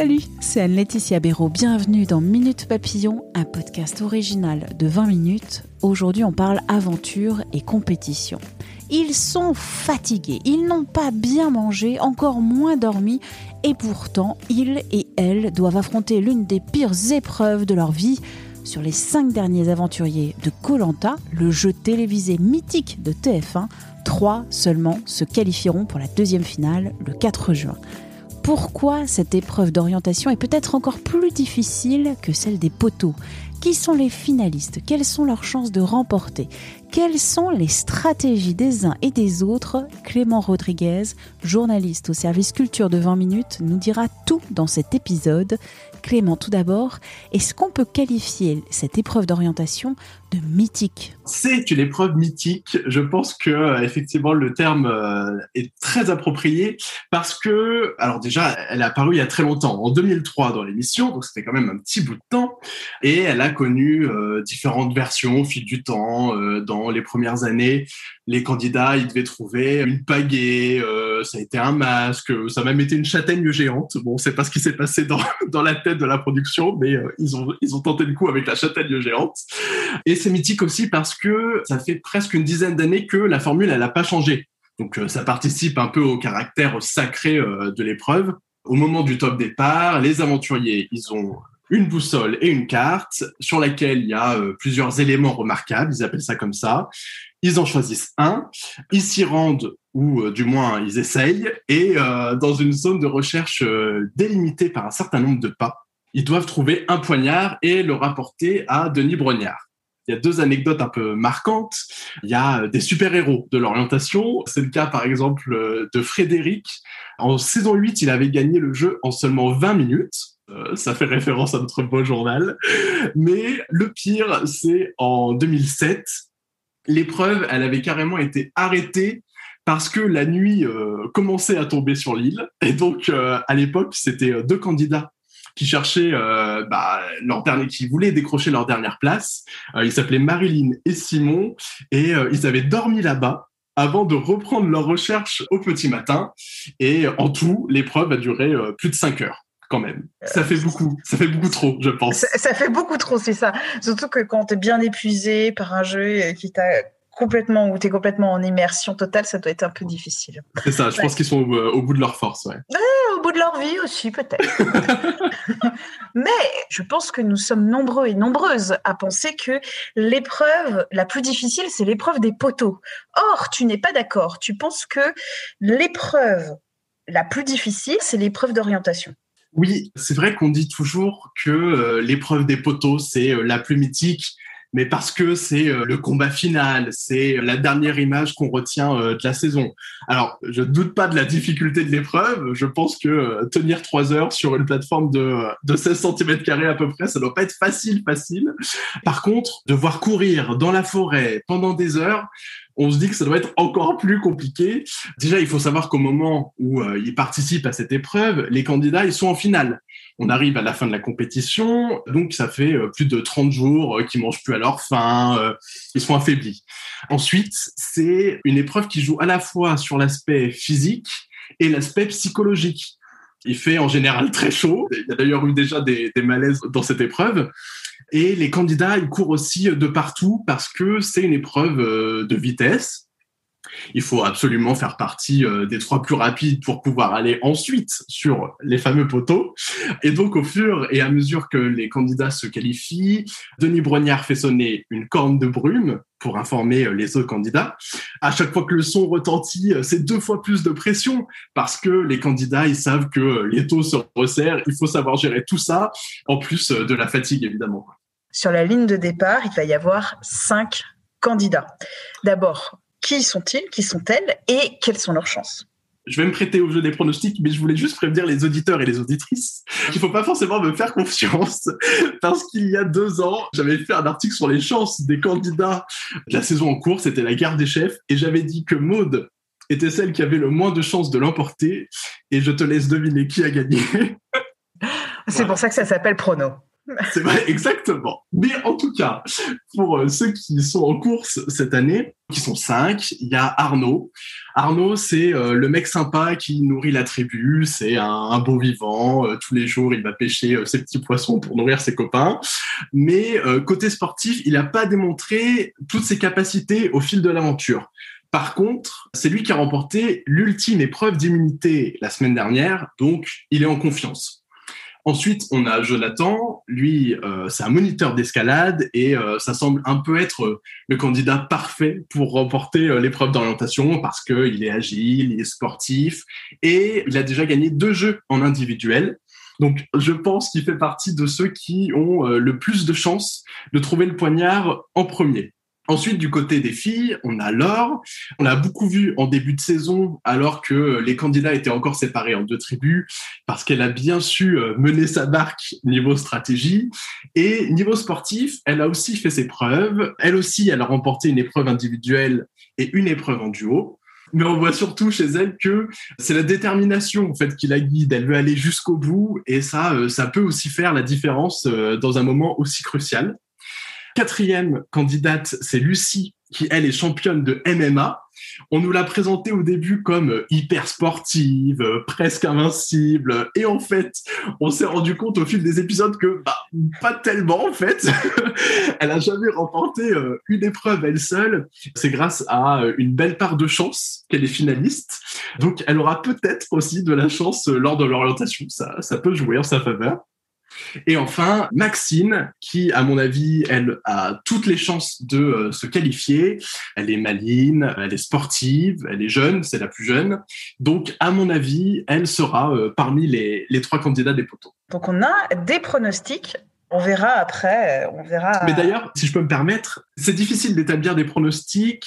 Salut, c'est Anne-Laetitia Béraud. Bienvenue dans Minute Papillon, un podcast original de 20 minutes. Aujourd'hui, on parle aventure et compétition. Ils sont fatigués, ils n'ont pas bien mangé, encore moins dormi, et pourtant, ils et elles doivent affronter l'une des pires épreuves de leur vie. Sur les cinq derniers aventuriers de Colanta, le jeu télévisé mythique de TF1, trois seulement se qualifieront pour la deuxième finale le 4 juin. Pourquoi cette épreuve d'orientation est peut-être encore plus difficile que celle des poteaux? Qui sont les finalistes? Quelles sont leurs chances de remporter? Quelles sont les stratégies des uns et des autres? Clément Rodriguez, journaliste au service culture de 20 minutes, nous dira tout dans cet épisode. Clément, tout d'abord, est-ce qu'on peut qualifier cette épreuve d'orientation de mythique? C'est une épreuve mythique. Je pense que euh, effectivement le terme euh, est très approprié parce que, alors déjà, elle a apparu il y a très longtemps, en 2003 dans l'émission, donc c'était quand même un petit bout de temps, et elle a connu euh, différentes versions au fil du temps. dans les premières années, les candidats, ils devaient trouver une pagaie, ça a été un masque, ça a même été une châtaigne géante. Bon, c'est pas ce qui s'est passé dans, dans la tête de la production, mais ils ont ils ont tenté le coup avec la châtaigne géante. Et c'est mythique aussi parce que ça fait presque une dizaine d'années que la formule, elle n'a pas changé. Donc euh, ça participe un peu au caractère sacré euh, de l'épreuve. Au moment du top départ, les aventuriers, ils ont une boussole et une carte sur laquelle il y a euh, plusieurs éléments remarquables, ils appellent ça comme ça. Ils en choisissent un, ils s'y rendent ou du moins ils essayent, et dans une zone de recherche délimitée par un certain nombre de pas, ils doivent trouver un poignard et le rapporter à Denis Brognard. Il y a deux anecdotes un peu marquantes. Il y a des super-héros de l'orientation. C'est le cas, par exemple, euh, de Frédéric. En saison 8, il avait gagné le jeu en seulement 20 minutes. Euh, ça fait référence à notre beau journal. Mais le pire, c'est en 2007. L'épreuve, elle avait carrément été arrêtée parce que la nuit euh, commençait à tomber sur l'île. Et donc, à l'époque, c'était deux candidats qui cherchaient euh, bah, leur dernier, qui voulaient décrocher leur dernière place. Euh, ils s'appelaient Marilyn et Simon et euh, ils avaient dormi là-bas avant de reprendre leur recherche au petit matin. Et en tout, l'épreuve a duré plus de cinq heures quand même. Ça fait beaucoup, ça fait beaucoup trop, je pense. Ça, ça fait beaucoup trop, c'est ça. Surtout que quand tu es bien épuisé par un jeu qui t'a complètement ou tu es complètement en immersion totale, ça doit être un peu difficile. C'est ça, je pense qu'ils sont au, bout de leur force. Ouais. au bout de leur vie aussi, peut-être. Mais je pense que nous sommes nombreux et nombreuses à penser que l'épreuve la plus difficile, c'est l'épreuve des poteaux. Or, tu n'es pas d'accord. Tu penses que l'épreuve la plus difficile, c'est l'épreuve d'orientation. Oui, c'est vrai qu'on dit toujours que euh, l'épreuve des poteaux, c'est euh, la plus mythique mais parce que c'est euh, le combat final, c'est la dernière image qu'on retient de la saison. Alors, je ne doute pas de la difficulté de l'épreuve. Je pense que tenir trois heures sur une plateforme de, de 16 cm à peu près, ça doit pas être facile, facile. Par contre, devoir courir dans la forêt pendant des heures, on se dit que ça doit être encore plus compliqué. Déjà, il faut savoir qu'au moment où ils participent à cette épreuve, les candidats, ils sont en finale on arrive à la fin de la compétition, donc ça fait euh, plus de 30 jours euh, qu'ils mangent plus à leur faim, euh, ils sont affaiblis. Ensuite, c'est une épreuve qui joue à la fois sur l'aspect physique et l'aspect psychologique. Il fait en général très chaud. Il y a d'ailleurs eu déjà des, malaises dans cette épreuve. Et les candidats, ils courent aussi de partout parce que c'est une épreuve de vitesse. Il faut absolument faire partie euh, des trois plus rapides pour pouvoir aller ensuite sur les fameux poteaux. Et donc, au fur et à mesure que les candidats se qualifient, Denis Brognard fait sonner une corne de brume pour informer euh, les autres candidats. À chaque fois que le son retentit, euh, c'est deux fois plus de pression parce que les candidats, ils savent que les taux se resserrent. Il faut savoir gérer tout ça, en plus de la fatigue, évidemment. Sur la ligne de départ, il va y avoir cinq candidats. D'abord, qui sont-ils? Qui sont-elles? Et quelles sont leurs chances? Je vais me prêter au jeu des pronostics, mais je voulais juste prévenir les auditeurs et les auditrices qu'il faut pas forcément me faire confiance, parce qu'il y a deux ans, j'avais fait un article sur les chances des candidats de la saison en cours, c'était la guerre des chefs, et j'avais dit que Maude était celle qui avait le moins de chances de l'emporter, et je te laisse deviner qui a gagné. C'est pour ça que ça s'appelle prono. C'est vrai, exactement. Mais en tout cas, pour euh, ceux qui sont en course cette année, qui sont cinq, il y a Arnaud. Arnaud, c'est euh, le mec sympa qui nourrit la tribu, c'est un, beau vivant. Euh, tous les jours, il va pêcher ses petits poissons pour nourrir ses copains. Mais côté sportif, il n'a pas démontré toutes ses capacités au fil de l'aventure. Par contre, c'est lui qui a remporté l'ultime épreuve d'immunité la semaine dernière, donc il est en confiance. Ensuite, on a Jonathan. Lui, euh, c'est un moniteur d'escalade et euh, ça semble un peu être euh, le candidat parfait pour remporter l'épreuve d'orientation parce qu'il est agile, il est sportif et il a déjà gagné deux jeux en individuel. Donc, je pense qu'il fait partie de ceux qui ont le plus de chances de trouver le poignard en premier. Ensuite, du côté des filles, on a Laure. On l'a beaucoup vu en début de saison, alors que les candidats étaient encore séparés en deux tribus, parce qu'elle a bien su euh, mener sa barque niveau stratégie. Et niveau sportif, elle a aussi fait ses preuves. Elle aussi, elle a remporté une épreuve individuelle et une épreuve en duo. Mais on voit surtout chez elle que c'est la détermination en fait qui la guide. Elle veut aller jusqu'au bout et ça, euh, ça peut aussi faire la différence euh, dans un moment aussi crucial. Quatrième candidate, c'est Lucie, qui elle est championne de MMA. On nous l'a présentée au début comme hyper sportive, presque invincible, et en fait, on s'est rendu compte au fil des épisodes que bah, pas tellement en fait. elle a jamais remporté euh, une épreuve elle seule. C'est grâce à euh, une belle part de chance qu'elle est finaliste. Donc, elle aura peut-être aussi de la chance euh, lors de l'orientation. Ça, ça peut jouer en sa faveur. Et enfin, Maxine, qui, à mon avis, elle a toutes les chances de euh, se qualifier. Elle est maline, elle est sportive, elle est jeune, c'est la plus jeune. Donc, à mon avis, elle sera euh, parmi les, les trois candidats des poteaux. Donc, on a des pronostics on verra après, on verra. Mais d'ailleurs, si je peux me permettre, c'est difficile d'établir des pronostics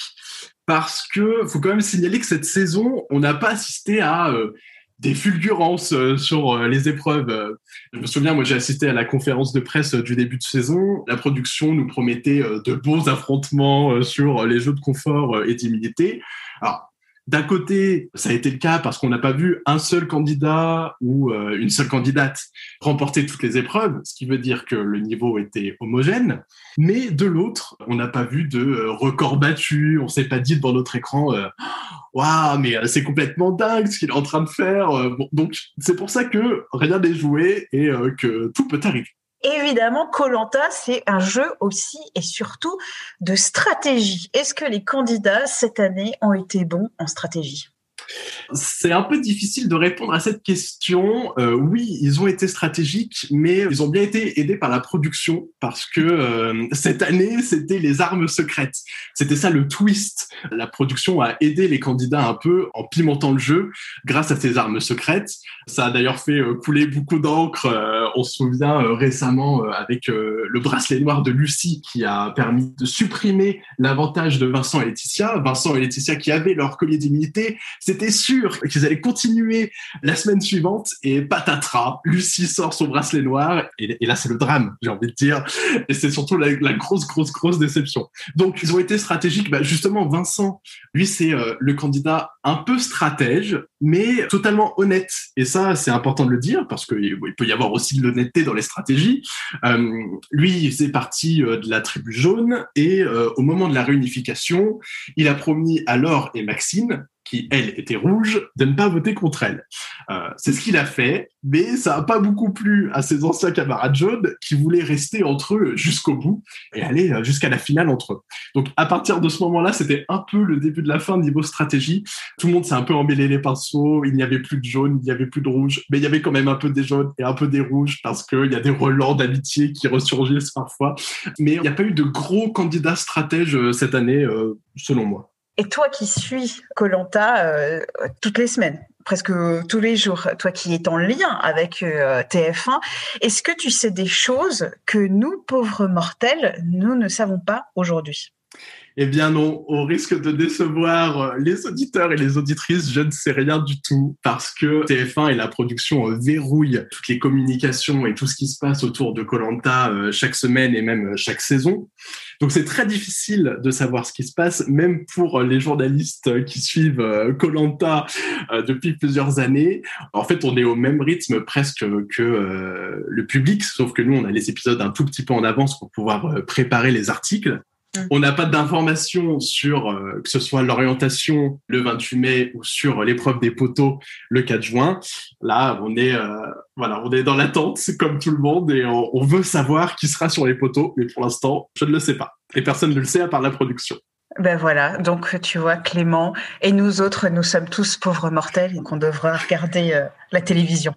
parce que faut quand même signaler que cette saison, on n'a pas assisté à euh, des fulgurances euh, sur euh, les épreuves. Je me souviens, moi, j'ai assisté à la conférence de presse du début de saison. La production nous promettait euh, de beaux affrontements sur les jeux de confort et d'immunité. Alors, d'un côté, ça a été le cas parce qu'on n'a pas vu un seul candidat ou euh, une seule candidate remporter toutes les épreuves, ce qui veut dire que le niveau était homogène. Mais de l'autre, on n'a pas vu de euh, record battu. On s'est pas dit devant notre écran, euh, waouh, mais c'est complètement dingue ce qu'il est en train de faire. donc c'est pour ça que rien n'est joué et que tout peut arriver évidemment, Colanta, c'est un jeu aussi et surtout de stratégie. Est-ce que les candidats cette année ont été bons en stratégie? C'est un peu difficile de répondre à cette question. Euh, oui, ils ont été stratégiques, mais ils ont bien été aidés par la production parce que euh, cette année, c'était les armes secrètes. C'était ça le twist. La production a aidé les candidats un peu en pimentant le jeu grâce à ces armes secrètes. Ça a d'ailleurs fait euh, couler beaucoup d'encre. On se souvient récemment avec le bracelet noir de Lucie qui a permis de supprimer l'avantage de Vincent et Laetitia. Vincent et Laetitia qui avaient leur collier d'immunité, c'était sûr qu'ils allaient continuer la semaine suivante et patatras, Lucie sort son bracelet noir et, là c'est le drame, j'ai envie de dire. Et c'est surtout la, grosse, grosse, grosse déception. Donc ils ont été stratégiques. Bah, justement, Vincent, lui c'est euh, le candidat un peu stratège, mais totalement honnête. Et ça, c'est important de le dire parce qu'il peut y avoir aussi de l'honnêteté dans les stratégies. Euh, lui, il faisait partie euh, de la tribu jaune et au moment de la réunification, il a promis à Laure et Maxine qui, elle, était rouge, de ne pas voter contre elle. Euh, c'est ce qu'il a fait, mais ça n'a pas beaucoup plu à ses anciens camarades jaunes qui voulaient rester entre eux jusqu'au bout et aller euh, jusqu'à la finale entre eux. Donc, à partir de ce moment-là, c'était un peu le début de la fin niveau stratégie. Tout le monde s'est un peu emmêlé les pinceaux, il n'y avait plus de jaune, il n'y avait plus de rouge, mais il y avait quand même un peu des jaunes et un peu des rouges parce qu'il y a des relents d'amitié qui ressurgissent parfois. Mais il n'y a pas eu de gros candidats stratèges euh, cette année, selon moi. Et toi qui suis Colanta euh, toutes les semaines, presque tous les jours, toi qui es en lien avec euh, TF1, est-ce que tu sais des choses que nous, pauvres mortels, nous ne savons pas aujourd'hui? Eh bien non, au risque de décevoir euh, les auditeurs et les auditrices, je ne sais rien du tout parce que TF1 et la production euh, verrouillent toutes les communications et tout ce qui se passe autour de Colanta euh, chaque semaine et même chaque saison. Donc c'est très difficile de savoir ce qui se passe, même pour les journalistes qui suivent Colanta depuis plusieurs années. En fait, on est au même rythme presque que le public, sauf que nous, on a les épisodes un tout petit peu en avance pour pouvoir préparer les articles. Mm. On n'a pas d'informations sur euh, que ce soit l'orientation le 28 mai ou sur l'épreuve des poteaux le 4 juin. Là, on est euh, voilà, on est dans l'attente comme tout le monde et on, veut savoir qui sera sur les poteaux, mais pour l'instant, je ne le sais pas et personne ne le sait à part la production. Ben voilà, donc tu vois Clément et nous autres, nous sommes tous pauvres mortels et qu'on devra regarder euh, la télévision.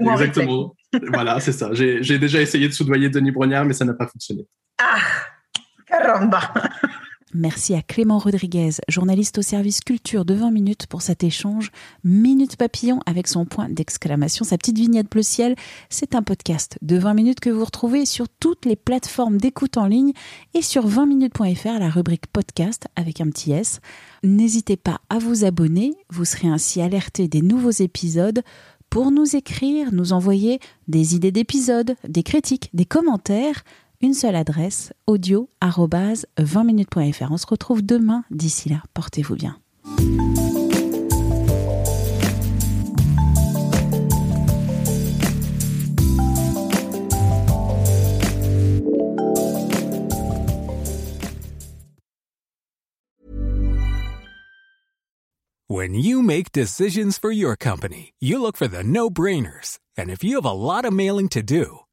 Exactement. voilà, c'est ça. J'ai déjà essayé de soudoyer Denis Brognard, mais ça n'a pas fonctionné. Ah Caramba Merci à Clément Rodriguez, journaliste au service culture de 20 minutes pour cet échange Minute Papillon avec son point d'exclamation, sa petite vignette bleu ciel. C'est un podcast de 20 minutes que vous retrouvez sur toutes les plateformes d'écoute en ligne et sur 20minutes.fr, la rubrique podcast avec un petit S. N'hésitez pas à vous abonner, vous serez ainsi alerté des nouveaux épisodes. Pour nous écrire, nous envoyer des idées d'épisodes, des critiques, des commentaires, une seule adresse audio 20minutes.fr. On se retrouve demain. D'ici là, portez-vous bien. When you make decisions for your company, you look for the no-brainers. And if you have a lot of mailing to do,